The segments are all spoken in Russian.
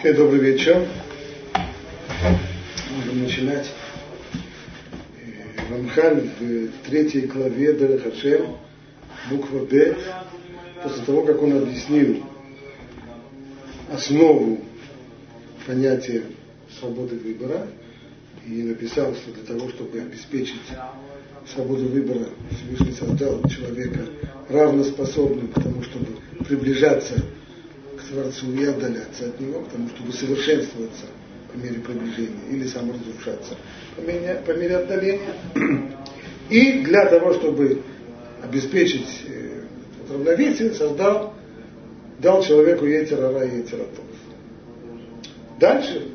Okay, добрый вечер. Можем начинать. Рамхаль в третьей главе Дарахашем, буква Б, после того, как он объяснил основу понятия свободы выбора и написал, что для того, чтобы обеспечить свободу выбора, Всевышний создал человека равноспособным к тому, чтобы приближаться стараться и отдаляться от него, потому чтобы совершенствоваться по мере приближения или саморазрушаться по мере, по мере отдаления. И для того, чтобы обеспечить э, равновесие, создал, дал человеку ветер яйцерара и яйцератов. Дальше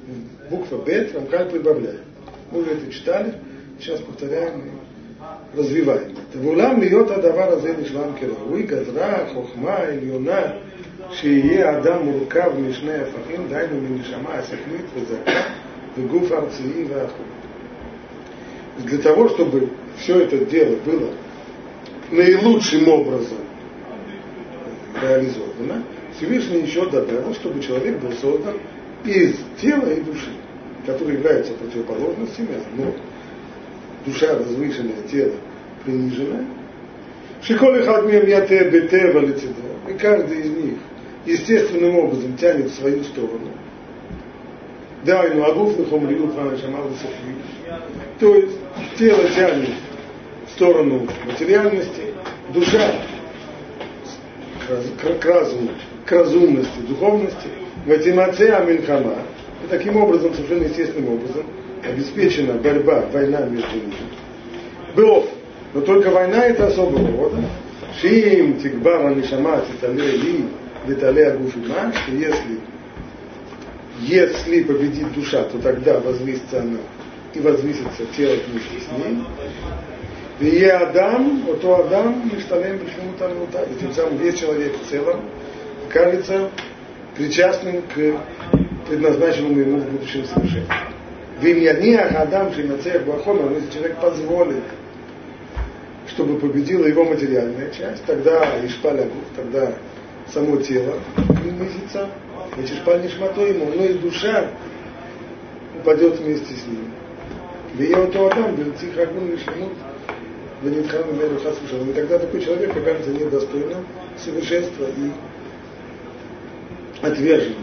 буква Б, Рамхаль прибавляет. Мы уже это читали, сейчас повторяем и развиваем это. Вулам льет адавар азелиш вам кирауи, газра, хохма, ильона שיהיה אדם מורכב משני הפכים, דהיינו מנשמה השכלית וזכה, וגוף ארצי והחול. Для того, чтобы все это дело было наилучшим образом реализовано, Всевышний еще добавил, чтобы человек был создан из тела и души, которые являются противоположностями, но душа возвышенная, тело приниженное. Шиколи хадмем яте бете валицидо. И каждый из них естественным образом тянет в свою сторону. Да, и ну агуф нахом риут шамал То есть тело тянет в сторону материальности, душа к, к разуму, к разумности, духовности, матемация аминхама. И таким образом, совершенно естественным образом, обеспечена борьба, война между ними. Было, но только война это особого рода. Шим, тикбара, нишама, титале, ли, летале, агуфима, что если если победит душа, то тогда возвысится она и возвысится тело вместе с ней. И Адам, вот то Адам, Мишталем, почему там вот так. Тем самым весь человек в целом кажется причастным к предназначенному ему в будущем совершенству. Вимьяниах Адам Шимацех Бахомер, если человек позволит, чтобы победила его материальная часть, тогда Ишпалягух, тогда само тело и унизится, вычерпали шмато ему, но и душа упадет вместе с ним. Вея то Адам, тихо хагун ну, лишимут, ванитхан веру хасушалом. И тогда такой человек окажется недостойным совершенства и отвержен.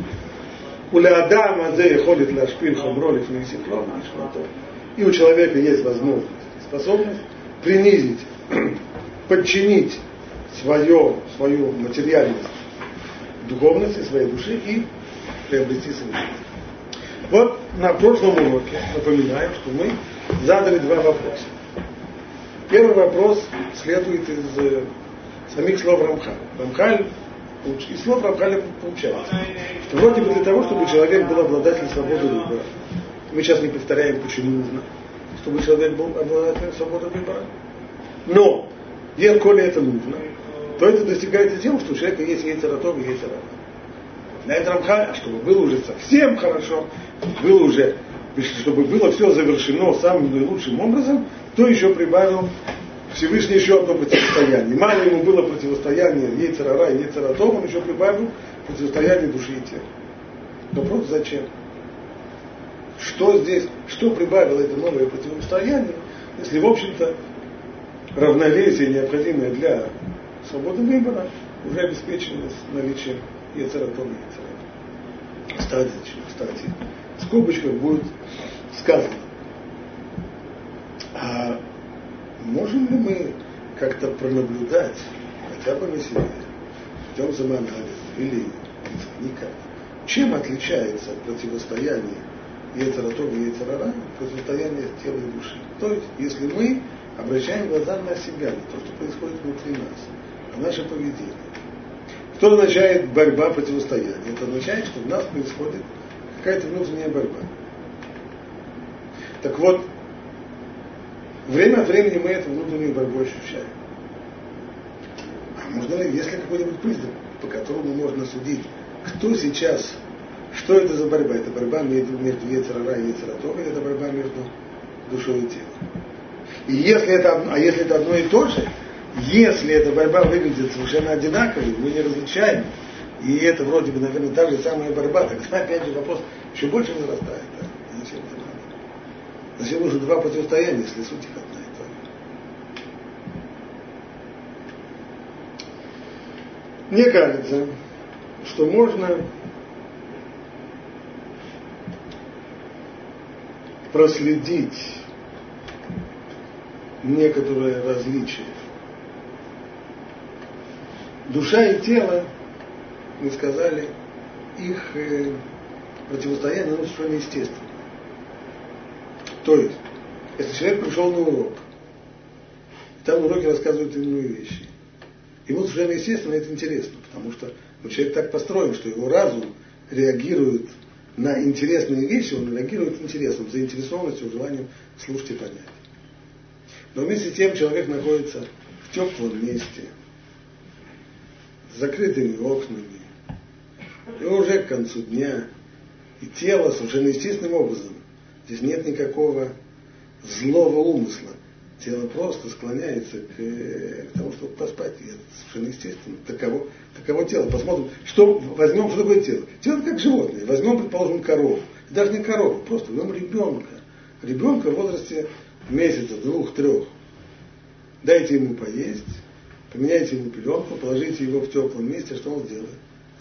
У Уля Адама зе холит лашпиль хамролит мексиклом шмато. И у человека есть возможность, способность принизить, подчинить свое, свою материальность духовности, своей души и приобрести совершенство. Вот на прошлом уроке напоминаем, что мы задали два вопроса. Первый вопрос следует из э, самих слов Рамхаля. Рамхаль из слов Рамхаля получается, что вроде бы для того, чтобы человек был обладателем свободы выбора, мы сейчас не повторяем, почему нужно, чтобы человек был обладателем свободы выбора, но если это нужно, то это достигается тем, что у человека есть яйцератов и яйцерат. На это Рамхаль, чтобы было уже совсем хорошо, было уже, чтобы было все завершено самым наилучшим образом, то еще прибавил Всевышний еще одно противостояние. Мало ему было противостояние Ейцерара и Ейцератов, он еще прибавил противостояние души и тела. Вопрос зачем? Что здесь, что прибавило это новое противостояние, если, в общем-то, равновесие, необходимое для свободы выбора, уже обеспечено с наличием Ецератова и Ецератова. Кстати, кстати, в будет сказано, а можем ли мы как-то пронаблюдать, хотя бы на себе, путем самоанализа или никак, чем отличается противостояние Ецаратов и Ецарара противостояние тела и души. То есть, если мы обращаем глаза на себя, на то, что происходит внутри нас, на наше поведение. Что означает борьба, противостояние? Это означает, что в нас происходит какая-то внутренняя борьба. Так вот, Время от времени мы эту внутреннюю борьбу ощущаем. А можно ли, есть ли какой-нибудь признак, по которому можно судить, кто сейчас, что это за борьба? Это борьба между, между Ецерара и Ецератом, или это борьба между душой и телом? И если это, а если это одно и то же, если эта борьба выглядит совершенно одинаковой, мы не различаем И это вроде бы, наверное, та же самая борьба. Тогда опять же вопрос еще больше возрастает. Да? Зачем это надо? Зачем нужно два противостояния, если суть их одна? Мне кажется, что можно проследить некоторые различия. Душа и тело, мы сказали, их э, противостояние ну, совершенно естественно. То есть, если человек пришел на урок, там на уроке рассказывают иные вещи, ему совершенно естественно это интересно, потому что ну, человек так построен, что его разум реагирует на интересные вещи, он реагирует интересом, заинтересованностью, желанием слушать и понять. Но вместе с тем человек находится в теплом месте, с закрытыми окнами, и уже к концу дня, и тело совершенно естественным образом, здесь нет никакого злого умысла, тело просто склоняется к, к тому, чтобы поспать, и это совершенно естественно, таково, таково тело. Посмотрим, что возьмем, что такое тело. Тело как животное, возьмем, предположим, корову, даже не корову, просто возьмем ребенка, ребенка в возрасте месяца, двух, трех. Дайте ему поесть, поменяйте ему пеленку, положите его в теплом месте, что он сделает?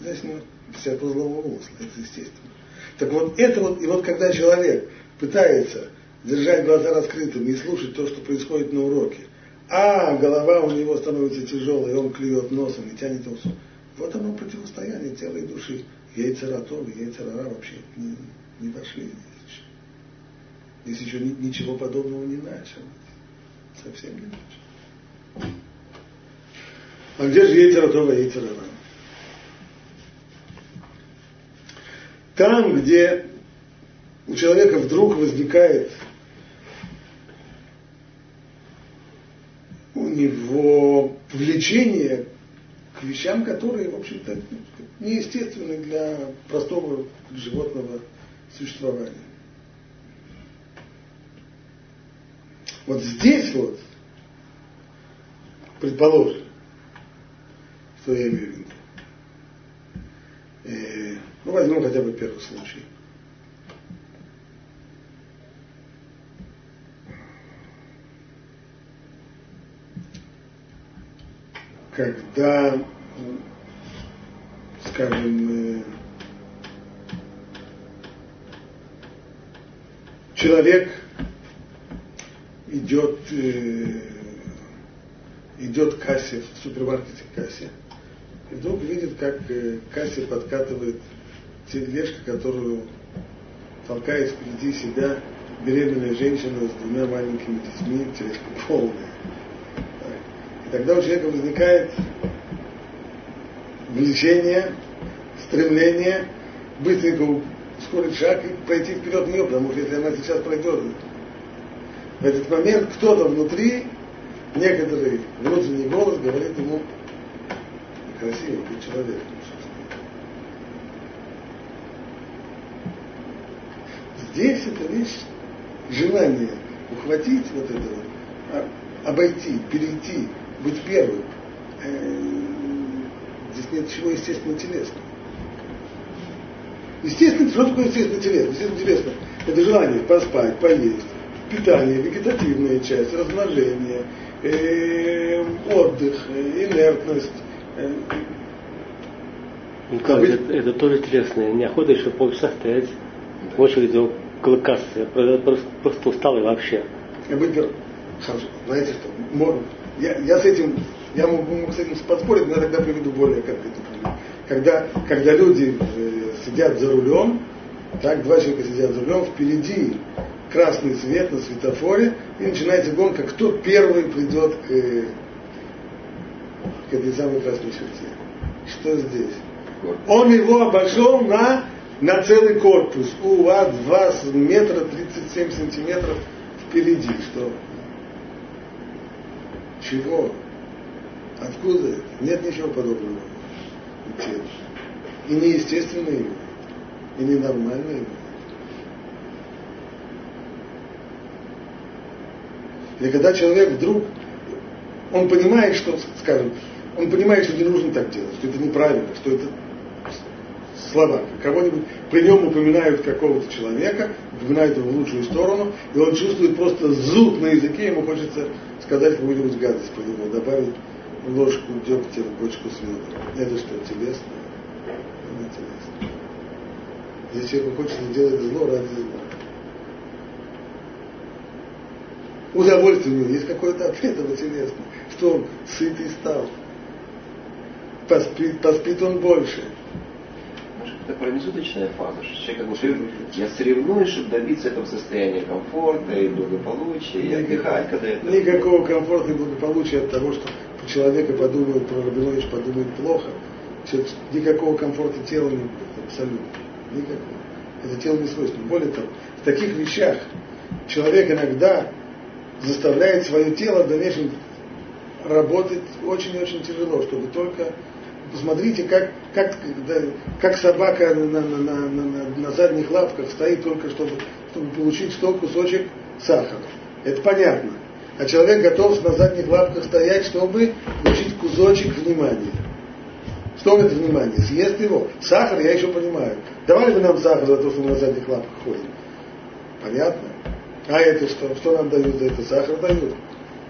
Заснет. Без всякого злого умысла, это естественно. Так вот, это вот, и вот когда человек пытается держать глаза раскрытыми и слушать то, что происходит на уроке, а голова у него становится тяжелой, и он клюет носом и тянет его Вот оно противостояние тела и души. Яйцера Това, яйцера вообще не, не вошли здесь еще. Здесь еще ничего подобного не начал. Совсем не начал. А где же яйцера Това, Ра? Там, где у человека вдруг возникает у него влечение к вещам, которые, в общем-то, неестественны для простого животного существования. Вот здесь вот, предположим, что я имею в виду, э, ну возьмем хотя бы первый случай. когда, скажем, э, человек идет, э, идет к кассе, в супермаркете к кассе, и вдруг видит, как э, к подкатывает тележка, которую толкает впереди себя беременная женщина с двумя маленькими детьми, тележка полная. И тогда у человека возникает влечение, стремление быстренько ускорить шаг и пойти вперед нее, потому что если она сейчас пройдет, в этот момент кто-то внутри, некоторый внутренний голос говорит ему, красивый быть человеком. Здесь это лишь желание ухватить вот это вот, а, обойти, перейти быть первым. Э, здесь нет ничего естественно телесного. Естественно, что такое естественно телесно? Естественно телесно – это желание поспать, поесть, питание, вегетативная часть, размножение, э, отдых, инертность. Э. Ну быть... это, это тоже телесное. Неохота еще полчаса стоять в очереди около кассы. Я просто, просто устал и вообще. Я быть Хорошо. Знаете что? я, я с этим, я могу, могу с этим поспорить, но я тогда приведу более конкретный пример. Когда, когда люди э, сидят за рулем, так, два человека сидят за рулем, впереди красный свет на светофоре, и начинается гонка, кто первый придет к, к этой самой красной черте. Что здесь? Он его обошел на, на целый корпус. У вас 2 метра 37 сантиметров впереди. Что? Чего? Откуда? Нет ничего подобного И неестественно ему, и ненормально ему. Или когда человек вдруг, он понимает, что, скажем, он понимает, что не нужно так делать, что это неправильно, что это слова. Кого-нибудь, при нем упоминают какого-то человека, упоминают его в лучшую сторону, и он чувствует просто зуд на языке, ему хочется сказать какую-нибудь гадость по нему, добавить ложку дегтя в бочку с медом. Это что, телесно? Не телесно. Если человеку хочется делать зло ради зла. Удовольствие у него есть какое-то от этого телесно. Что он сытый стал. Поспит, поспит он больше это промежуточная фаза, что человек как бы я соревнуюсь, чтобы добиться этого состояния комфорта и благополучия, и отдыхать, когда это... Никакого комфорта и благополучия от того, что человека подумают, про Рабинович подумает плохо, никакого комфорта тела не будет, абсолютно. Никакого. Это тело не свойственно. Более того, в таких вещах человек иногда заставляет свое тело в дальнейшем работать очень-очень тяжело, чтобы только Посмотрите, как, как, как собака на, на, на, на, на задних лапках стоит только, чтобы, чтобы получить что кусочек сахара. Это понятно. А человек готов на задних лапках стоять, чтобы получить кусочек внимания. Что это внимание? Съест его. Сахар я еще понимаю. Давали бы нам сахар за то, что мы на задних лапках ходим. Понятно? А это что? Что нам дают за это? Сахар дают.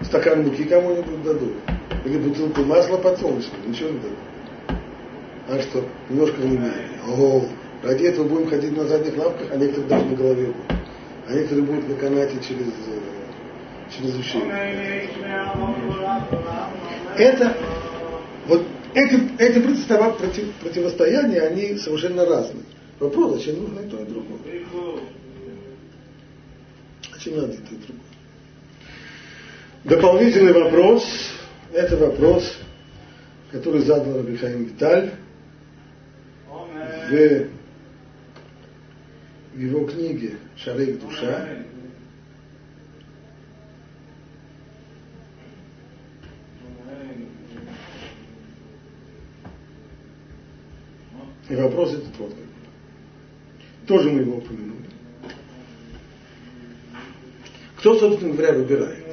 Стакан муки кому-нибудь дадут. Или бутылку масла подсолнечного. Ничего не дадут. А что? Немножко внимания. О, ради этого будем ходить на задних лапках, а некоторые даже на голове будут. А некоторые будут на канате через, э, через уши. Это, вот эти, эти против, противостояния, они совершенно разные. Вопрос, зачем нужно и то, и другое? Зачем надо и то, и другое? Дополнительный вопрос, это вопрос, который задал Рабихаим Виталь в, его книге «Шарейк душа» И вопрос этот вот. Тоже мы его упомянули. Кто, собственно говоря, выбирает?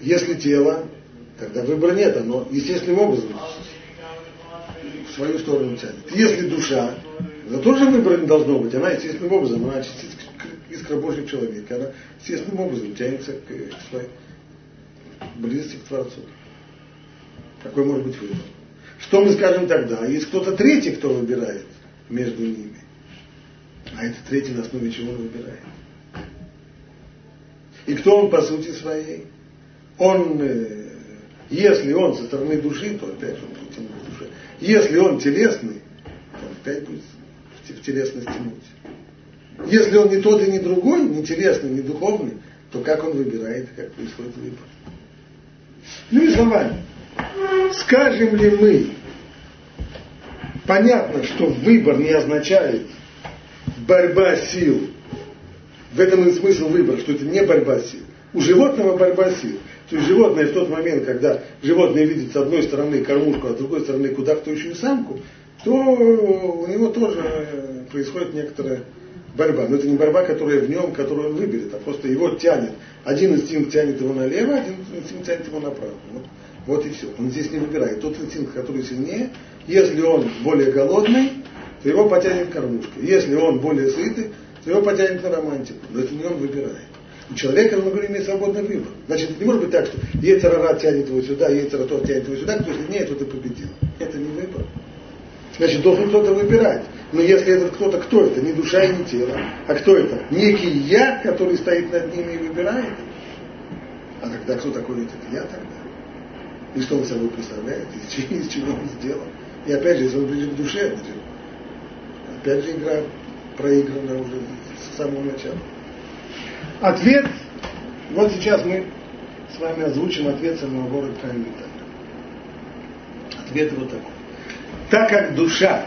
Если тело, тогда выбора нет, оно естественным образом свою сторону тянет. Если душа, это тоже выбора не должно быть, она естественным образом, она искра Божьего человека, она естественным образом тянется к, своей близости к Творцу. Какой может быть выбор? Что мы скажем тогда? Есть кто-то третий, кто выбирает между ними. А этот третий на основе чего он выбирает? И кто он по сути своей? Он, э, если он со стороны души, то опять же он если он телесный, то опять будет в телесность тянуть. Если он не тот и не другой, не телесный, не духовный, то как он выбирает, как происходит выбор. Ну и словами, скажем ли мы, понятно, что выбор не означает борьба сил. В этом и смысл выбора, что это не борьба сил. У животного борьба сил. То есть животное в тот момент, когда животное видит с одной стороны кормушку, а с другой стороны кудахтающую самку, то у него тоже происходит некоторая борьба. Но это не борьба, которая в нем, которую он выберет, а просто его тянет. Один инстинкт тянет его налево, один инстинкт тянет его направо. Вот, вот и все. Он здесь не выбирает. Тот инстинкт, который сильнее, если он более голодный, то его потянет кормушка. Если он более сытый, то его потянет на романтику. Но это не он выбирает. У человека, мы говорим, имеет свободный выбор. Значит, не может быть так, что Ецарара тянет его сюда, Ецаратор тянет его сюда, кто сильнее, тот и победил. Это не выбор. Значит, должен кто-то выбирать. Но если этот кто-то, кто это? Не душа и не тело. А кто это? Некий я, который стоит над ними и выбирает. А тогда кто такой этот я тогда? И что он собой представляет? Чего, из чего он сделан? И опять же, если он ближе к душе, значит, опять же игра проиграна уже с самого начала. Ответ, вот сейчас мы с вами озвучим ответ самого города Каинита. Ответ вот такой. Так как душа,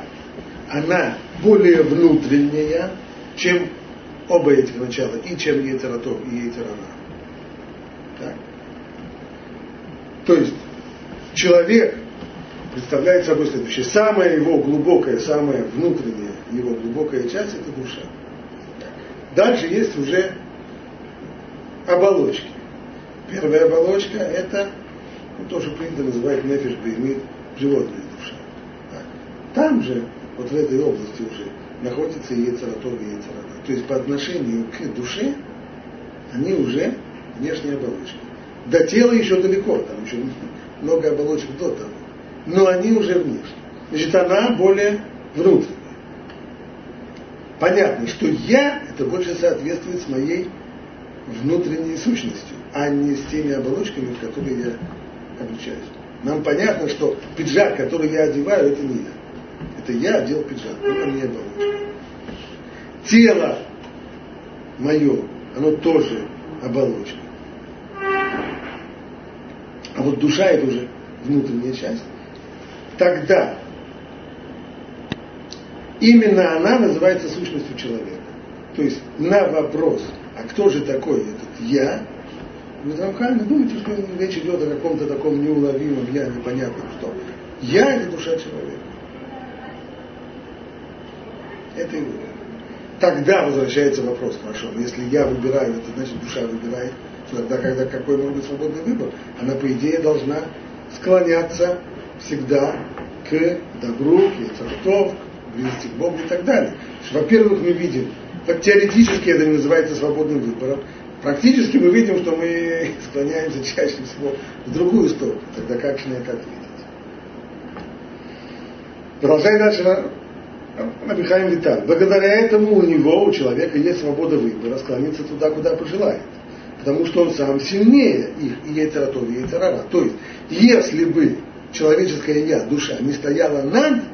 она более внутренняя, чем оба этих начала, и чем Ецератов, и Ецерана. Так. То есть человек представляет собой следующее. Самая его глубокая, самая внутренняя его глубокая часть – это душа. Дальше есть уже оболочки. Первая оболочка – это ну, то, что принято называть нефиш беймит, животная душа. Там же, вот в этой области уже, находится и Ецаратов, и Ецарара. То есть по отношению к душе они уже внешние оболочки. До тела еще далеко, там еще много оболочек до того. Но они уже внешние. Значит, она более внутренняя. Понятно, что я, это больше соответствует с моей внутренней сущностью, а не с теми оболочками, в которые я облачаюсь. Нам понятно, что пиджак, который я одеваю, это не я. Это я одел пиджак, это не оболочка. Тело мое, оно тоже оболочка. А вот душа это уже внутренняя часть. Тогда именно она называется сущностью человека. То есть на вопрос, а кто же такой этот я, вы правильно думаете, что речь идет о каком-то таком неуловимом я, непонятном что. Я это душа человека. Это его. Тогда возвращается вопрос, хорошо, если я выбираю, это значит душа выбирает, тогда когда какой может быть свободный выбор, она по идее должна склоняться всегда к добру, к яцертов, к близости к Богу и так далее. Во-первых, мы видим, так теоретически это не называется свободным выбором, практически мы видим, что мы склоняемся чаще всего в другую сторону. Тогда как же на это ответить? Продолжай дальше Абихаим Виталь. Благодаря этому у него, у человека, есть свобода выбора, склониться туда, куда пожелает. Потому что он сам сильнее их, и Ейцератов, и Ейцерара. То есть, если бы человеческая я, душа, не стояла над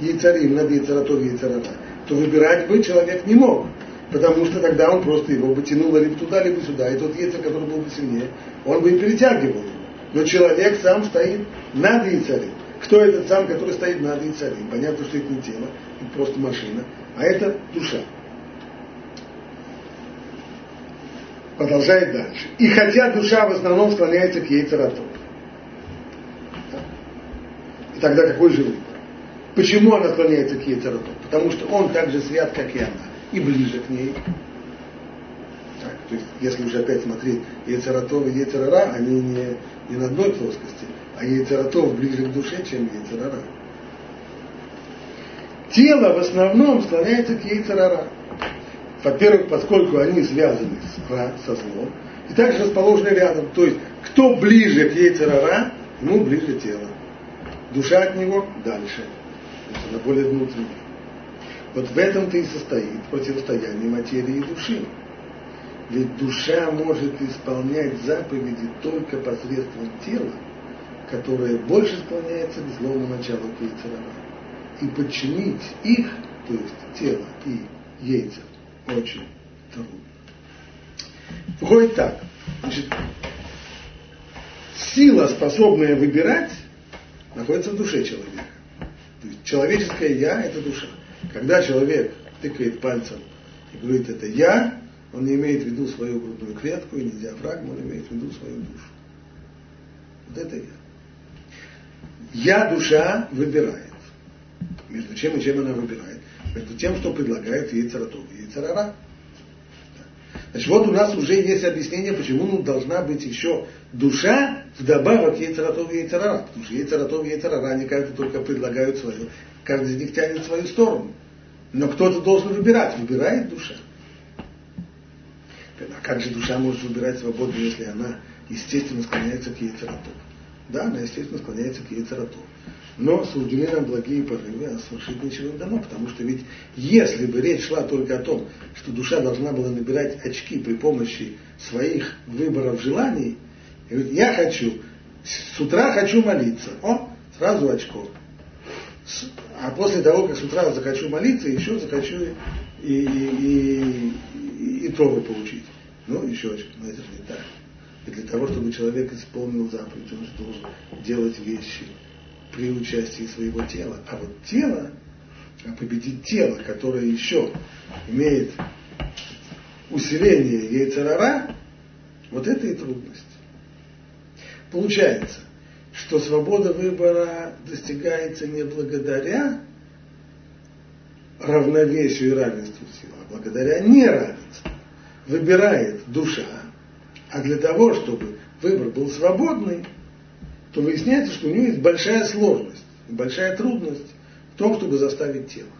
Ейцарим, над Ейцератов, и Ейцерара, то выбирать бы человек не мог. Потому что тогда он просто его бы тянул либо туда, либо сюда. И тот яйцер, который был бы сильнее, он бы и перетягивал его. Но человек сам стоит над яйцарем. Кто этот сам, который стоит над яйцарем? Понятно, что это не тело, это просто машина, а это душа. Продолжает дальше. И хотя душа в основном склоняется к яйцерату. И тогда какой же выбор? Почему она склоняется к яйцерату? Потому что он так же свят, как и она, и ближе к ней. Так, то есть, если уже опять смотреть, яйцератов и яйцерара, они не, не на одной плоскости, а яйцератов ближе к душе, чем яйцерара. Тело в основном склоняется к яйцерара. Во-первых, поскольку они связаны с, со злом, и также расположены рядом. То есть, кто ближе к яйцерара, ему ближе тело. Душа от него дальше. Она более внутренняя. Вот в этом-то и состоит противостояние материи и души. Ведь душа может исполнять заповеди только посредством тела, которое больше склоняется к злому началу Кейцерара. И подчинить их, то есть тело и яйца, очень трудно. Выходит так. Значит, сила, способная выбирать, находится в душе человека. То есть человеческое я – это душа. Когда человек тыкает пальцем и говорит «это я», он не имеет в виду свою грудную клетку и не диафрагму, он имеет в виду свою душу. Вот это я. Я, душа, выбирает. Между чем и чем она выбирает? Между тем, что предлагает ей царатов, ей царара. Значит, вот у нас уже есть объяснение, почему ну, должна быть еще душа вдобавок яйцератов и яйцерара. Потому что яйцератов и яйцерара, они каждый только предлагают свою, каждый из них тянет в свою сторону. Но кто-то должен выбирать. Выбирает душа. А как же душа может выбирать свободно, если она, естественно, склоняется к яйцерату? Да, она, естественно, склоняется к яйцерату. Но суждены нам благие порывы, а совершить ничего не дано, потому что ведь если бы речь шла только о том, что душа должна была набирать очки при помощи своих выборов желаний, и говорит, я хочу, с утра хочу молиться, о, сразу очко. А после того, как с утра захочу молиться, еще захочу и, и, и, и, Тору получить. Ну, еще очко, но это же не так. И для того, чтобы человек исполнил заповедь, он же должен делать вещи при участии своего тела. А вот тело, а победить тело, которое еще имеет усиление яйцерара, вот это и трудность. Получается, что свобода выбора достигается не благодаря равновесию и равенству сил, а благодаря неравенству. Выбирает душа, а для того, чтобы выбор был свободный, то выясняется, что у нее есть большая сложность, большая трудность в том, чтобы заставить тело.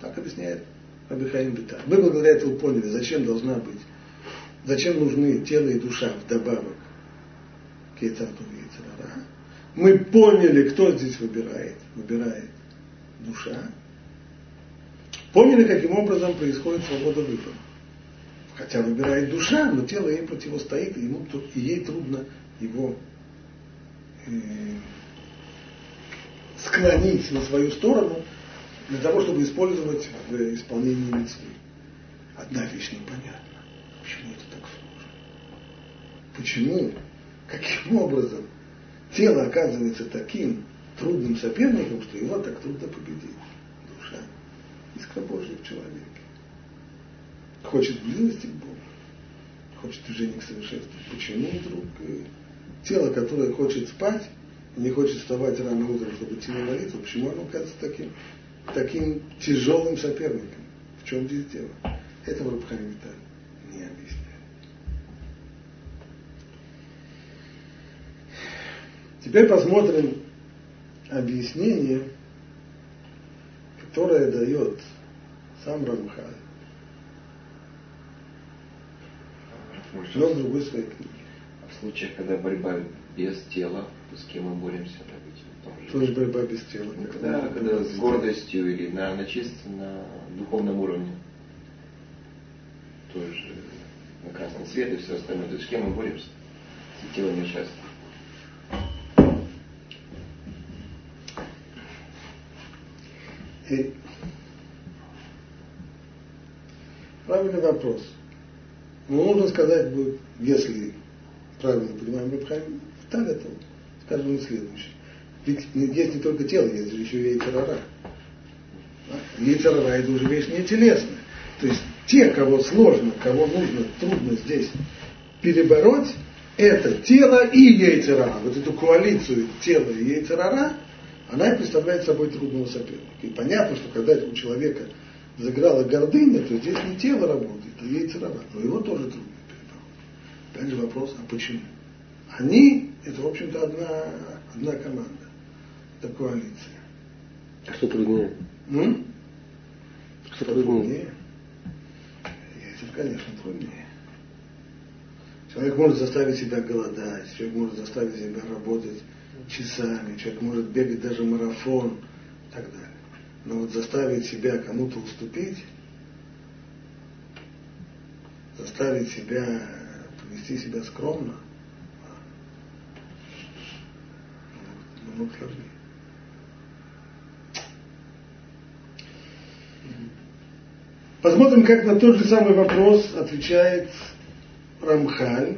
Так объясняет Абихаим Бита. Мы благодаря этому поняли, зачем должна быть, зачем нужны тело и душа вдобавок к Ецарту и Ецарара. Мы поняли, кто здесь выбирает. Выбирает душа. Поняли, каким образом происходит свобода выбора. Хотя выбирает душа, но тело ей противостоит, и, ему, и ей трудно его склонить на свою сторону для того, чтобы использовать в исполнении митцвы. Одна вещь непонятна. Почему это так сложно? Почему? Каким образом тело оказывается таким трудным соперником, что его так трудно победить? Душа. Искра Божья в человеке. Хочет близости к Богу. Хочет движения к совершенству. Почему вдруг э, тело, которое хочет спать, не хочет вставать рано утром, чтобы идти на молитву, почему оно кажется таким, таким тяжелым соперником? В чем здесь дело? Этого Рабхами не объясняет. Теперь посмотрим объяснение, которое дает сам Рамхаль. Но с другой своей книги. Случаях, когда борьба без тела, то с кем мы боремся? Что же борьба без тела? Ну, когда, когда с гордостью или на, на чисто на духовном уровне. Тоже на красный свет и все остальное. То есть с кем мы боремся? С телом несчастным. И правильный вопрос. Но нужно сказать будет, если правильно понимаем Рабхайм, так это, скажем, и следующее. Ведь есть не только тело, есть же еще яйцерара. Яйцерара это уже вещь не телесная. То есть те, кого сложно, кого нужно, трудно здесь перебороть, это тело и яйцерара. Вот эту коалицию тела и яйцерара, она и представляет собой трудного соперника. И понятно, что когда у человека заграла гордыня, то здесь не тело работает, а яйцерара. Но его тоже трудно. Опять же вопрос, а почему? Они, это, в общем-то, одна, одна команда. Это коалиция. А что труднее? М? Что, что труднее? труднее? Яйцер, конечно, труднее. Человек может заставить себя голодать, человек может заставить себя работать часами, человек может бегать даже марафон и так далее. Но вот заставить себя кому-то уступить, заставить себя повести себя скромно, намного сложнее. Посмотрим, как на тот же самый вопрос отвечает Рамхаль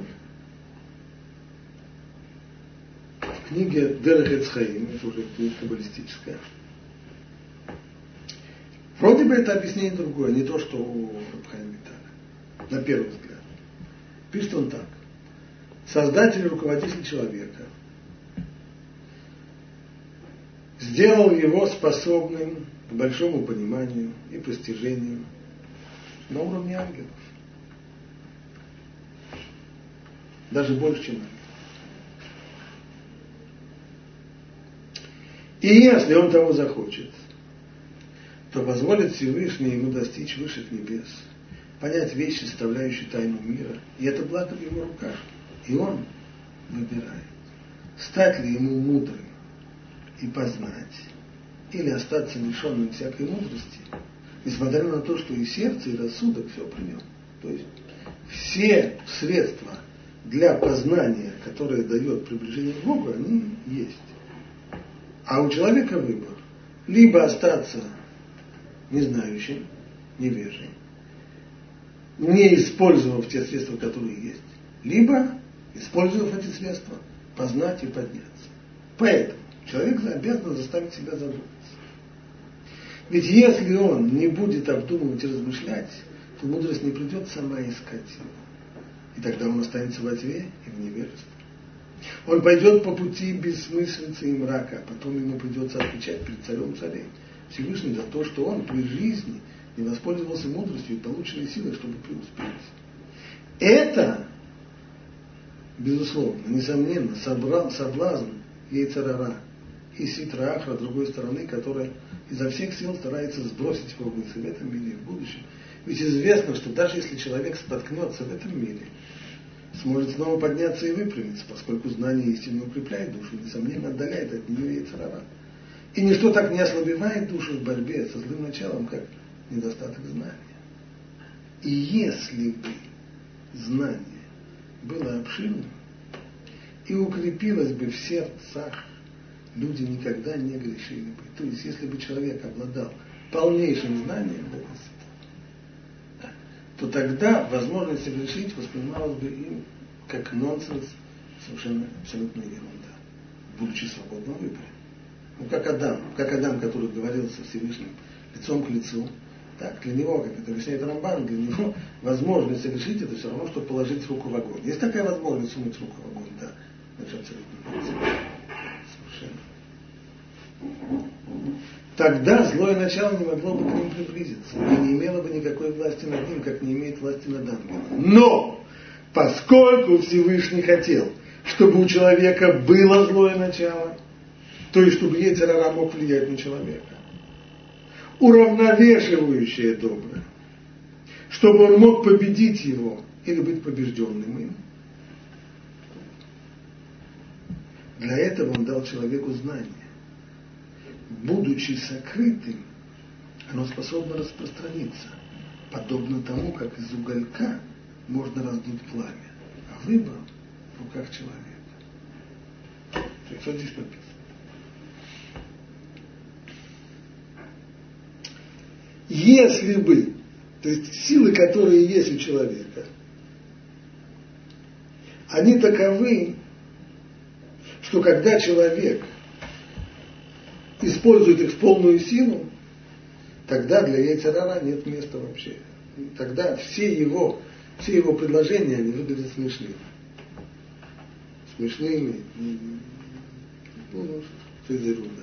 в книге Дерех Эцхаим, это уже книга каббалистическая. Вроде бы это объяснение другое, не то, что у Рабхайма так, на первый взгляд. Пишет он так. Создатель и руководитель человека сделал его способным к большому пониманию и постижению на уровне ангелов. Даже больше, чем ангелов. И если он того захочет, то позволит Всевышний ему достичь высших небес, понять вещи, составляющие тайну мира. И это благо в его руках. И он выбирает, стать ли ему мудрым и познать, или остаться лишенным всякой мудрости, несмотря на то, что и сердце, и рассудок все при нем. То есть все средства для познания, которые дает приближение к Богу, они есть. А у человека выбор. Либо остаться незнающим, невежей, не использовав те средства, которые есть, либо, использовав эти средства, познать и подняться. Поэтому человек обязан заставить себя задуматься. Ведь если он не будет обдумывать и размышлять, то мудрость не придет сама искать его. И тогда он останется во тьме и в невежестве. Он пойдет по пути бессмыслицы и мрака, а потом ему придется отвечать перед царем царей. Всевышний за то, что он при жизни не воспользовался мудростью и полученной силой, чтобы преуспеть. Это, безусловно, несомненно, собрал, соблазн яйцерара и ситра ахра, другой стороны, которая изо всех сил старается сбросить мысли в этом мире и в будущем. Ведь известно, что даже если человек споткнется в этом мире, сможет снова подняться и выпрямиться, поскольку знание истины укрепляет душу, несомненно отдаляет от нее и царава. И ничто так не ослабевает душу в борьбе со злым началом, как недостаток знания. И если бы знание было обширным и укрепилось бы в сердцах, люди никогда не грешили бы. То есть, если бы человек обладал полнейшим знанием области то тогда возможность согрешить воспринималась бы им как нонсенс, совершенно абсолютная ерунда, будучи свободным выборе. Ну, как Адам, как Адам, который говорил со Всевышним лицом к лицу, так, для него, как это объясняет Рамбан, для него возможность совершить это все равно, что положить руку в огонь. Есть такая возможность сунуть руку в огонь, да. Это абсолютно совершенно. Тогда злое начало не могло бы к ним приблизиться и не имело бы никакой власти над ним, как не имеет власти над ангелом. Но, поскольку Всевышний хотел, чтобы у человека было злое начало, то есть чтобы Ецерара мог влиять на человека, уравновешивающее доброе, чтобы он мог победить его или быть побежденным им. Для этого он дал человеку знание будучи сокрытым, оно способно распространиться, подобно тому, как из уголька можно раздуть пламя, а выбор в руках человека. Что здесь написано? Если бы, то есть силы, которые есть у человека, они таковы, что когда человек использует их в полную силу, тогда для яйцерара нет места вообще. Тогда все его, все его предложения, они выглядят смешными. Смешными. Ну, ну что это ерунда.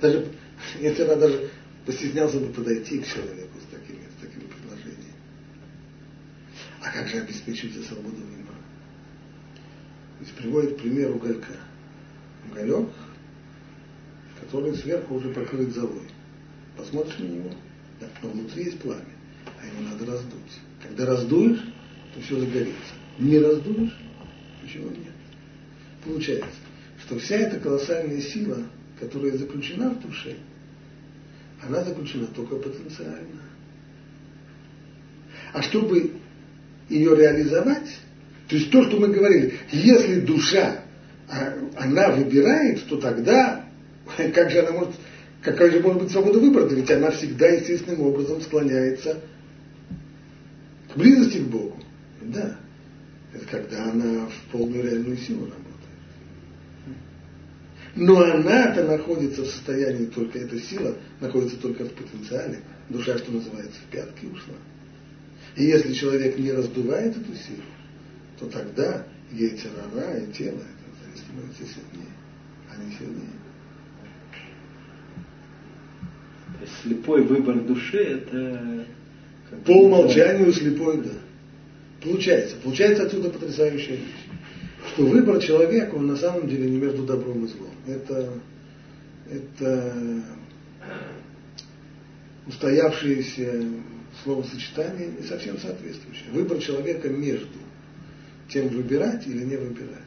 Даже, яйцера даже постеснялся бы подойти к человеку с такими, с такими предложениями. А как же обеспечить свободу выбора? То есть приводит пример уголька. Уголек который сверху уже покрыт золой. Посмотришь на него, но внутри есть пламя, а его надо раздуть. Когда раздуешь, то все загорится. Не раздуешь, ничего нет. Получается, что вся эта колоссальная сила, которая заключена в душе, она заключена только потенциально. А чтобы ее реализовать, то есть то, что мы говорили, если душа, а, она выбирает, то тогда как же она может, какая же может быть свобода выбора? Ведь она всегда естественным образом склоняется к близости к Богу. Да. Это когда она в полную реальную силу работает. Но она-то находится в состоянии, только эта сила находится только в потенциале. Душа, что называется, в пятки ушла. И если человек не раздувает эту силу, то тогда яйцерара и тело это становится сильнее, а не сильнее. То есть слепой выбор души это... По умолчанию слепой, да. Получается. Получается отсюда потрясающая вещь. Что выбор человека, он на самом деле не между добром и злом. Это, это устоявшееся словосочетание не совсем соответствующее. Выбор человека между тем выбирать или не выбирать.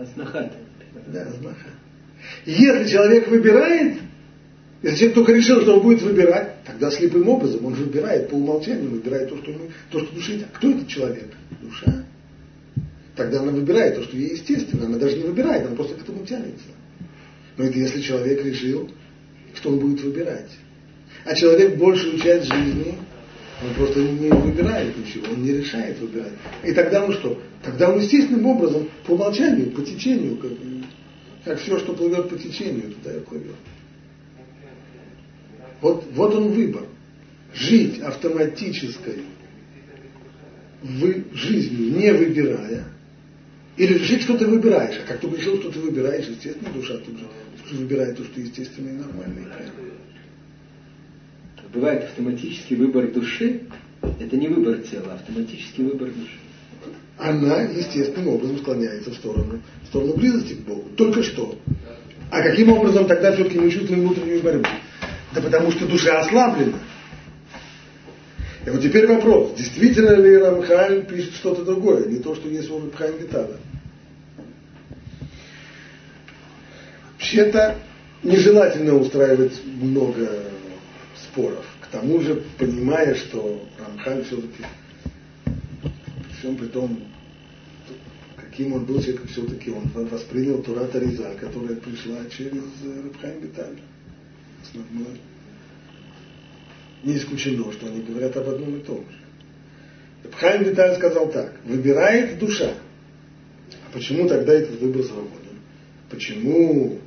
Азнахат. Да, азнахат. Если человек выбирает, если человек только решил, что он будет выбирать, тогда слепым образом он выбирает по умолчанию, выбирает то, что, ему, то, что душе. А кто этот человек? Душа. Тогда она выбирает то, что ей естественно. Она даже не выбирает, она просто к этому тянется. Но это если человек решил, что он будет выбирать. А человек большую часть жизни, он просто не выбирает ничего, он не решает выбирать. И тогда он что? Тогда он естественным образом, по умолчанию, по течению, как, как все, что плывет по течению, туда и плывет. Вот, вот он выбор. Жить автоматической вы, жизнью, не выбирая, или жить, что ты выбираешь. А как только решил, что ты выбираешь, естественно, душа тут же выбирает то, что естественно и нормально. И Бывает автоматический выбор души, это не выбор тела, а автоматический выбор души. Она естественным образом склоняется в сторону, в сторону близости к Богу. Только что. А каким образом тогда все-таки мы чувствуем внутреннюю борьбу? Да потому что душа ослаблена. И вот теперь вопрос, действительно ли Рамхаль пишет что-то другое, не то, что есть у Рамхаль Гитана. Вообще-то нежелательно устраивать много споров. К тому же, понимая, что Рамхаль все-таки, всем при том, каким он был человек, все-таки он воспринял Турат Аризаль, которая пришла через Рабхайм. Основной не исключено, что они говорят об одном и том же. Хайм Виталь сказал так, выбирает душа. А почему тогда этот выбор свободен? Почему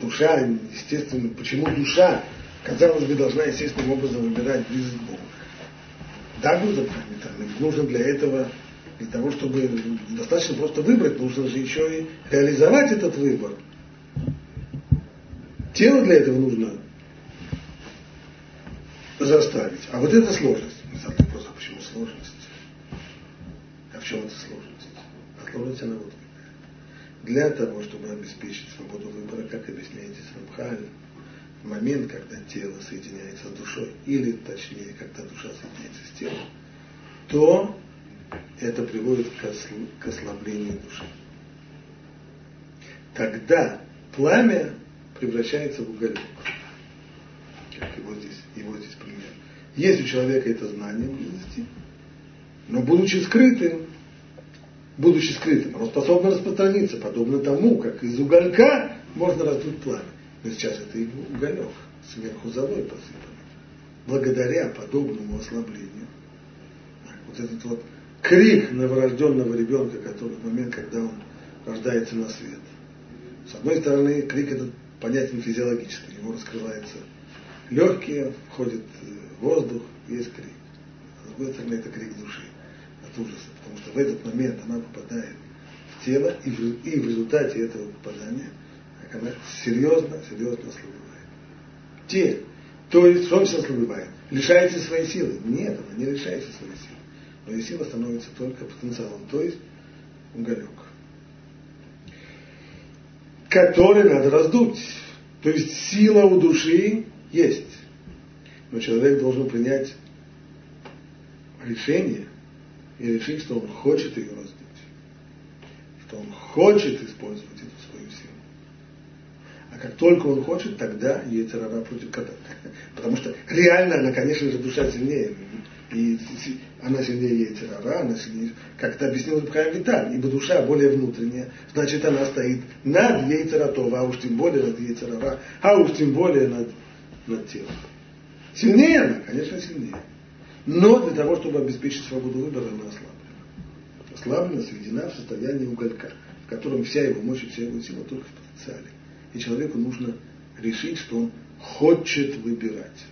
душа, естественно, почему душа, казалось бы, должна естественным образом выбирать близость к Богу? Да, будет нужно для этого, для того, чтобы достаточно просто выбрать, нужно же еще и реализовать этот выбор. Тело для этого нужно заставить. А вот это сложность. Мы задали вопрос, а почему сложность? А в чем эта сложность? А сложность она вот Для того, чтобы обеспечить свободу выбора, как объясняете Самхаль, в момент, когда тело соединяется с душой, или точнее, когда душа соединяется с телом, то это приводит к ослаблению души. Тогда пламя превращается в угольок. Как его здесь, его здесь пример. Есть у человека это знание близости, но будучи скрытым, будучи скрытым, оно способно распространиться, подобно тому, как из уголька можно раздуть пламя. Но сейчас это и уголек, сверху золой посыпанный. Благодаря подобному ослаблению, вот этот вот крик новорожденного ребенка, который в момент, когда он рождается на свет. С одной стороны, крик этот понятен физиологически, его раскрывается легкие, входит э, воздух, есть крик. С другой стороны, это крик души от ужаса, потому что в этот момент она попадает в тело, и в, и в результате этого попадания она серьезно, серьезно ослабевает. Те, то есть, что значит ослабевает? Лишается своей силы? Нет, она не лишается своей силы. Но ее сила становится только потенциалом, то есть уголек, который надо раздуть. То есть сила у души есть. Но человек должен принять решение и решить, что он хочет ее раздуть. Что он хочет использовать эту свою силу. А как только он хочет, тогда Ецерара против кота. Потому что реально она, конечно же, душа сильнее. И она сильнее Ецерара, она сильнее, как это объяснил Ибхайм Виталь, ибо душа более внутренняя, значит она стоит над Ейцератова, а уж тем более над Ейцерара, а уж тем более над над телом. Сильнее она, конечно, сильнее. Но для того, чтобы обеспечить свободу выбора, она ослаблена. Ослаблена, сведена в состоянии уголька, в котором вся его мощь и вся его сила только в потенциале. И человеку нужно решить, что он хочет выбирать.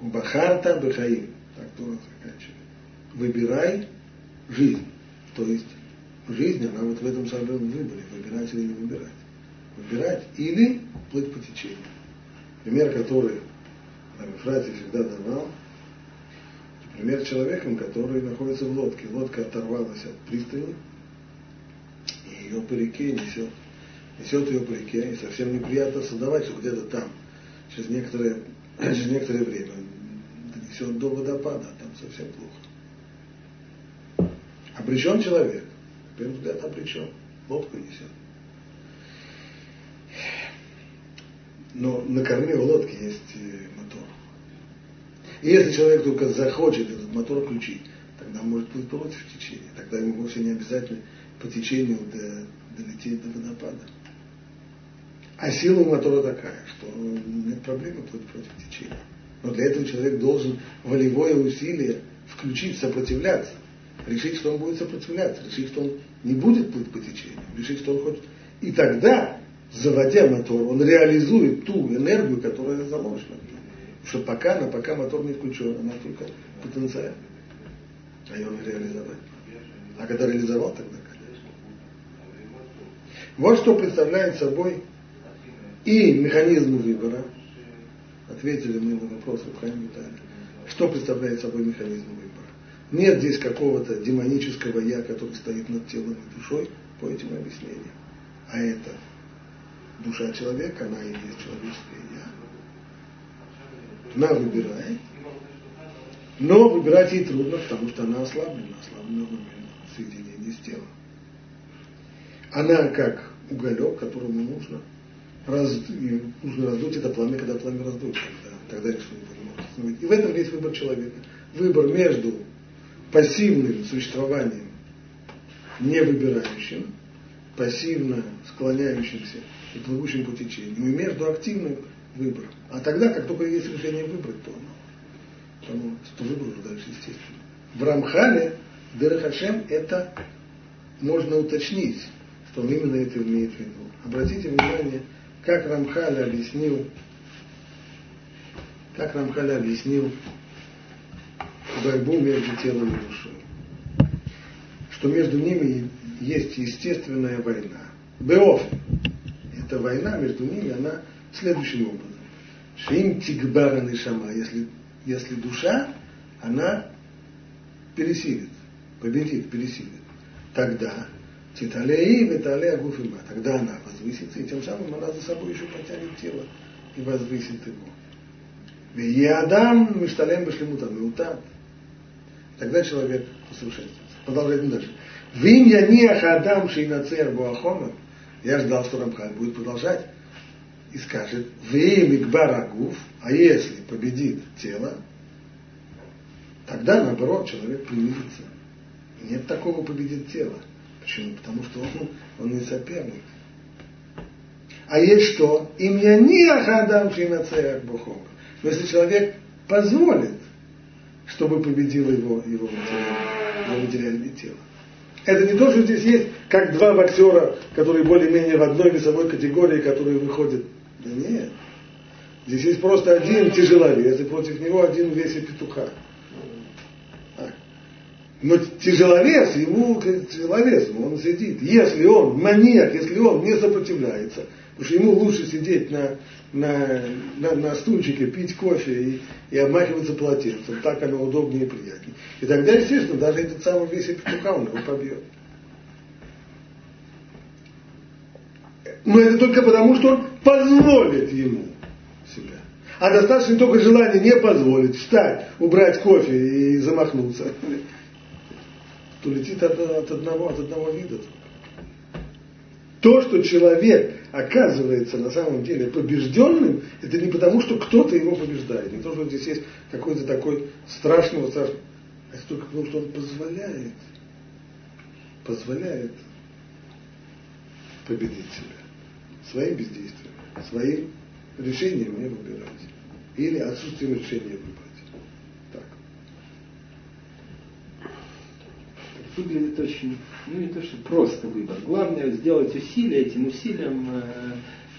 Бахарта Бехаим, так Тора заканчивает. Выбирай жизнь. То есть жизнь, она вот в этом самом выборе, выбирать или не выбирать. Выбирать или плыть по течению. Пример, который Рафрати всегда давал, пример человеком, который находится в лодке. Лодка оторвалась от пристани, и ее по реке несет. Несет ее по реке, и совсем неприятно создавать, где-то там, через некоторое, через некоторое время, несет до водопада, там совсем плохо. Обречен человек, первый взгляд обречен, лодку несет. Но на корме у лодки есть э, мотор. И если человек только захочет этот мотор включить, тогда может быть против течения. Тогда ему вовсе не обязательно по течению до, долететь до водопада. А сила у мотора такая, что нет проблемы плыть против течения. Но для этого человек должен волевое усилие включить, сопротивляться. Решить, что он будет сопротивляться. Решить, что он не будет плыть по течению. Решить, что он хочет. И тогда заводя мотор, он реализует ту энергию, которая заложена что пока, но пока мотор не включен, она только потенциал. А ее не реализовать. А когда реализовал, тогда конечно. Вот что представляет собой и механизм выбора. Ответили мы на вопрос Виталий. Что представляет собой механизм выбора? Нет здесь какого-то демонического я, который стоит над телом и душой по этим объяснениям. А это душа человека, она и есть человеческое я. Она выбирает, но выбирать ей трудно, потому что она ослаблена, ослаблена в момент соединения с телом. Она как уголек, которому нужно, раз, нужно раздуть это пламя, когда пламя раздуть, тогда, тогда никто не может И в этом весь выбор человека. Выбор между пассивным существованием, не выбирающим, пассивно склоняющимся и плывущим по течению, и между активным выбором. А тогда, как только есть решение выбрать, то, то, то выбор уже дальше естественно. В Рамхале Дерахашем это можно уточнить, что он именно это имеет в виду. Обратите внимание, как Рамхаль объяснил, как Рамхаль объяснил борьбу между телом и душой. Что между ними есть естественная война. Беоф. Эта война между ними, она следующим образом. Шим тигбара нишама, если, если душа, она пересилит, победит, пересилит, тогда титалеи виталея гуфима, тогда она возвысится, и тем самым она за собой еще потянет тело и возвысит его. Веядам мишталем башлемутам, меутам. Тогда человек усовершенствуется. Продолжаем дальше. Вим я не ахадам шейнацер буахомер. Я ждал, что Рамхаль будет продолжать и скажет, Вим игбарагуф, а если победит тело, тогда наоборот человек принизится. Нет такого победит тело. Почему? Потому что он, он не соперник. А есть что? Им я не ахадам шейнацер буахомер. Но если человек позволит, чтобы победило его, его материальное тело. Это не то, что здесь есть как два боксера, которые более-менее в одной весовой категории, которые выходят. Да нет. Здесь есть просто один тяжеловес, и против него один весе петуха. Но тяжеловес, ему тяжеловес, он сидит. Если он маньяк, если он не сопротивляется, потому что ему лучше сидеть на, на, на, на стульчике, пить кофе и, и обмахиваться полотенцем, так оно удобнее и приятнее. И тогда, естественно, даже этот самый весь петуха он его побьет. Но это только потому, что он позволит ему себя. А достаточно только желания не позволить встать, убрать кофе и замахнуться то летит от, от, одного, от одного вида. То, что человек оказывается на самом деле побежденным, это не потому, что кто-то его побеждает, не то, что здесь есть какой-то такой страшный, страшный, а это только потому, что он позволяет, позволяет победить себя своим бездействием, своим решением не выбирать. Или отсутствием решения выбрать. Выглядит очень, ну не то что просто выбор. Главное сделать усилия, этим усилием э,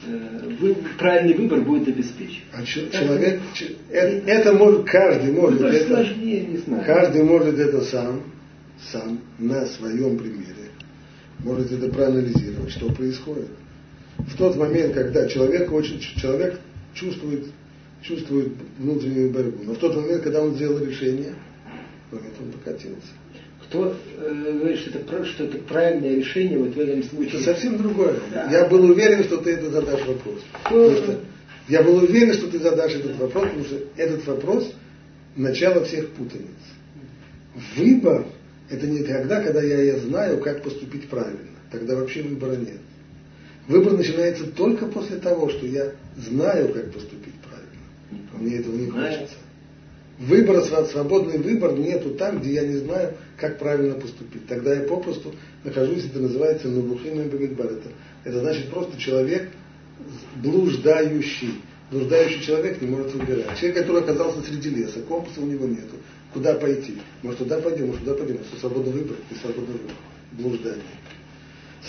э, вы, правильный выбор будет обеспечен. А человек, это, это может, каждый может это, сложнее, не знаю. каждый может это сам, сам на своем примере, может это проанализировать, что происходит. В тот момент, когда человек очень, человек чувствует, чувствует внутреннюю борьбу, но в тот момент, когда он сделал решение, он покатился кто э, говорит, что это, что это правильное решение вот в этом случае. Это совсем другое. Да. Я был уверен, что ты это задашь вопрос. Что... Я был уверен, что ты задашь этот вопрос, потому что этот вопрос начало всех путаниц. Выбор – это не тогда, когда я, я знаю, как поступить правильно. Тогда вообще выбора нет. Выбор начинается только после того, что я знаю, как поступить правильно. Мне этого не хочется. Выбор, свободный выбор нету там, где я не знаю, как правильно поступить. Тогда я попросту нахожусь, это называется Набухим Бамидбар. Это, это значит просто человек блуждающий. Блуждающий человек не может выбирать. Человек, который оказался среди леса, компаса у него нету. Куда пойти? Может туда пойдем, может туда пойдем. Что свободный выбор, не свободный выбор. Блуждание.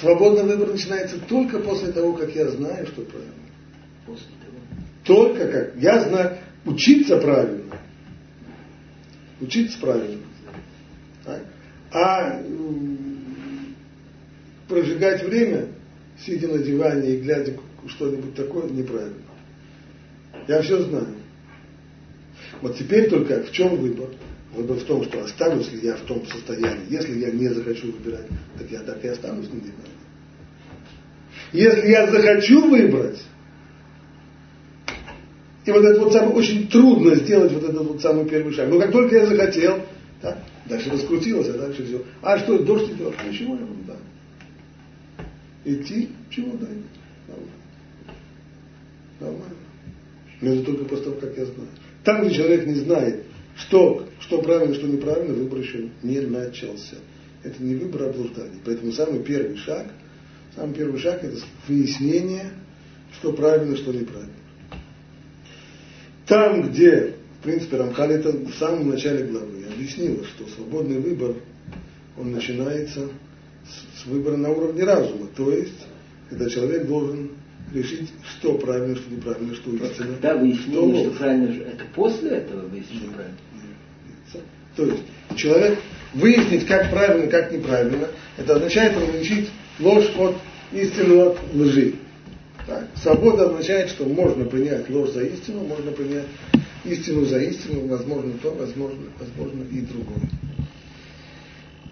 Свободный выбор начинается только после того, как я знаю, что правильно. После того. Только как. Я знаю, учиться правильно учиться правильно. Так? А прожигать время, сидя на диване и глядя что-нибудь такое, неправильно. Я все знаю. Вот теперь только в чем выбор? Выбор в том, что останусь ли я в том состоянии. Если я не захочу выбирать, так я так и останусь на диване. Если я захочу выбрать, и вот это вот самое, очень трудно сделать вот этот вот самый первый шаг. Но как только я захотел, да, дальше раскрутилось, а дальше все. А что, дождь идет? Ничего, я говорю, да. Идти, чего да, нормально. Нормально. Но это только после того, как я знаю. Там, где человек не знает, что, что правильно, что неправильно, выбор еще не начался. Это не выбор, а блуждание. Поэтому самый первый шаг, самый первый шаг это выяснение, что правильно, что неправильно. Там, где, в принципе, Рамхаль это в самом начале главы объяснила, что свободный выбор, он начинается с, с выбора на уровне разума. То есть, когда человек должен решить, что правильно, что неправильно, что истинно. Когда выяснение, что, что правильно, это после этого выяснение нет, правильно? Нет. То есть человек выяснить, как правильно, как неправильно, это означает различить ложь от истины от лжи. Так? Свобода означает, что можно принять ложь за истину, можно принять истину за истину, возможно то, возможно, возможно и другое.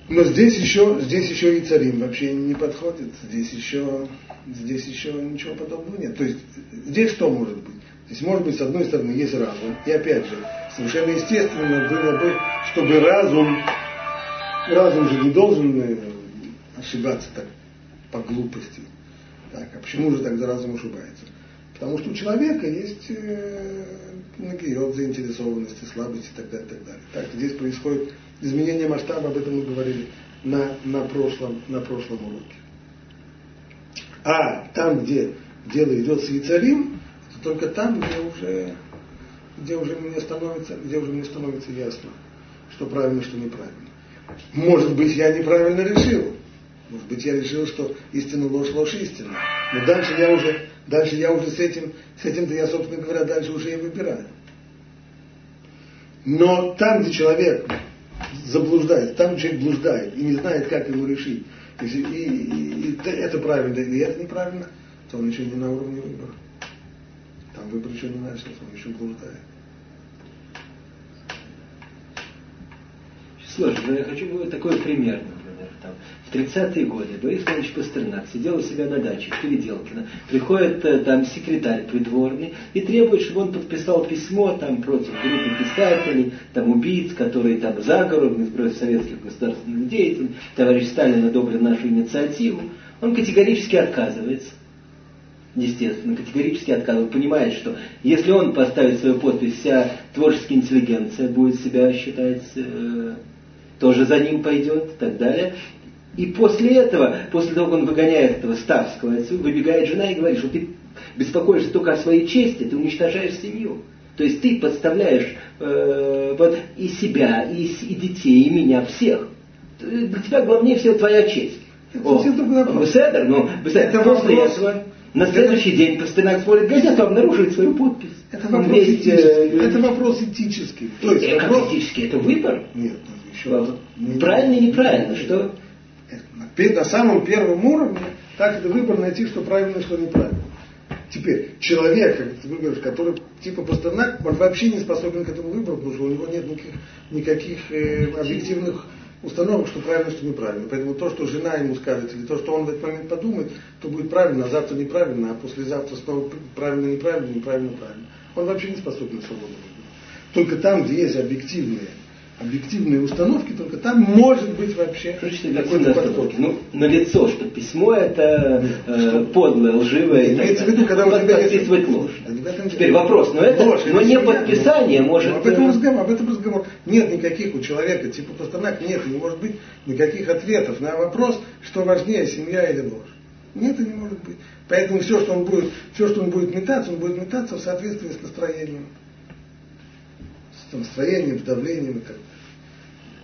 Но здесь еще, здесь еще и царим вообще не подходит, здесь еще, здесь еще ничего подобного нет. То есть здесь что может быть? Здесь может быть, с одной стороны, есть разум, и опять же, совершенно естественно было бы, чтобы разум, разум же не должен э, ошибаться так по глупости. Так, а почему же тогда разум ошибается? Потому что у человека есть э, нагиот заинтересованности, слабости и так далее, так далее. Так, здесь происходит изменение масштаба, об этом мы говорили на, на, прошлом, на прошлом уроке. А там, где дело идет с яйцарим, это только там, где уже, где уже мне становится, где уже мне становится ясно, что правильно, что неправильно. Может быть, я неправильно решил. Может быть, я решил, что истина ложь, ложь истина. Но дальше я уже, дальше я уже с этим, с этим-то я, собственно говоря, дальше уже и выбираю. Но там, где человек заблуждает, там где человек блуждает и не знает, как ему решить, и, и, и, и это правильно или это неправильно, то он еще не на уровне выбора. Там выбор еще не начался, он еще блуждает. Сложно, я хочу такой пример там, в 30-е годы Борис Иванович Пастернак сидел у себя на даче в Переделкино, приходит э, там секретарь придворный и требует, чтобы он подписал письмо там против группы писателей, там убийц, которые там заговоры против советских государственных деятелей, товарищ Сталин одобрил нашу инициативу. Он категорически отказывается. Естественно, категорически отказывает, понимает, что если он поставит свою подпись, вся творческая интеллигенция будет себя считать э, тоже за ним пойдет и так далее. И после этого, после того, как он выгоняет этого Ставского отсюда, выбегает жена и говорит, что ты беспокоишься только о своей чести, ты уничтожаешь семью. То есть ты подставляешь э, вот, и себя, и, и детей, и меня, всех. Для тебя главнее всего твоя честь. Это вопрос. Беседер, ну, беседер. Это после вопрос, этого, на следующий это, день Пастернак смотрит газету, обнаруживает свою подпись. Это вопрос, Весь, этический. Э, это вопрос этический. То есть, это вопрос... этический, это выбор? Нет, еще Правильно и неправильно, что? На самом первом уровне так это выбор найти, что правильно, что неправильно. Теперь, человек, как ты говоришь, который типа Пастернак, он вообще не способен к этому выбору, потому что у него нет никаких, никаких э, объективных установок, что правильно, что неправильно. Поэтому то, что жена ему скажет, или то, что он в этот момент подумает, то будет правильно, а завтра неправильно, а послезавтра снова правильно, неправильно, неправильно, правильно. Он вообще не способен свободно выбирать. Только там, где есть объективные объективные установки, только там может быть вообще какой-то подход. Ну, на лицо, что письмо это э, подлое, лживое. Имеется в виду, когда у тебя подписывать ложь. Теперь вопрос, но это ложь, но не подписание но, может... Об этом, э, разговор, об этом разговор. Нет никаких у человека, типа Пастернак, нет, не может быть никаких ответов на вопрос, что важнее, семья или ложь. Нет, и не может быть. Поэтому все, что он будет, все, что он будет метаться, он будет метаться в соответствии с настроением. С настроением, с давлением и так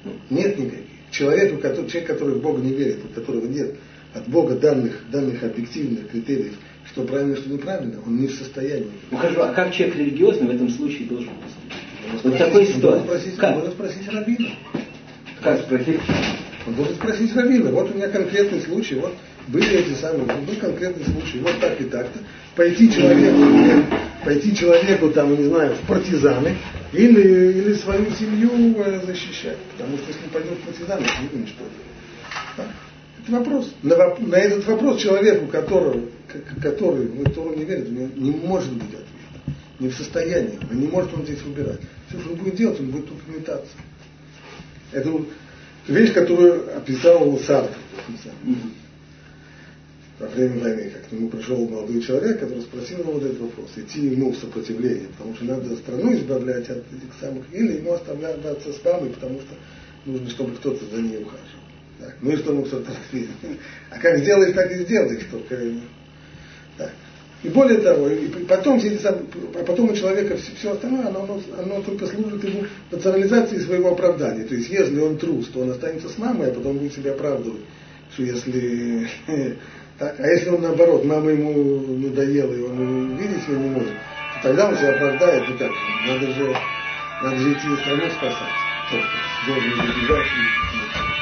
далее. Нет никаких. Человеку, который, человек, который в Бога не верит, у которого нет от Бога данных, данных объективных критериев, что правильно, что неправильно, он не в состоянии. Ну хорошо, а как человек религиозный в этом случае должен поступить? Вот такой ситуации. Спросить, как? Можно спросить Рабина. Как спросить? Он должен спросить Рабина. Вот у меня конкретный случай, вот были эти самые, был конкретный случай, вот так и так-то. Пойти человеку, пойти человеку, там, не знаю, в партизаны, или, или свою семью э, защищать. Потому что если пойдет в партизаны, то не что да? Это вопрос. На, на этот вопрос человеку, которого, который в Тору не верит, не может быть ответа. Не в состоянии. Не может он здесь выбирать. Все, что он будет делать, он будет тут метаться. Это вещь, которую описал Сартр. Во время войны, как к нему пришел молодой человек, который спросил его вот этот вопрос, идти ему в сопротивление, потому что надо страну избавлять от этих самых, или ему оставляться с мамой, потому что нужно, чтобы кто-то за ней ухаживал. Так. Ну и что ему кто-то. А как сделаешь, так и сделаешь только. Так. И более того, и потом, а потом у человека все, все остальное, оно, оно, оно только служит ему национализации своего оправдания. То есть, если он трус, то он останется с мамой, а потом будет себя оправдывать, что если... Так, а если он наоборот, мама ему надоела, и он видеть ее не может, то тогда он себя оправдает, ну как надо же, надо же идти страну спасать. Должен избегать и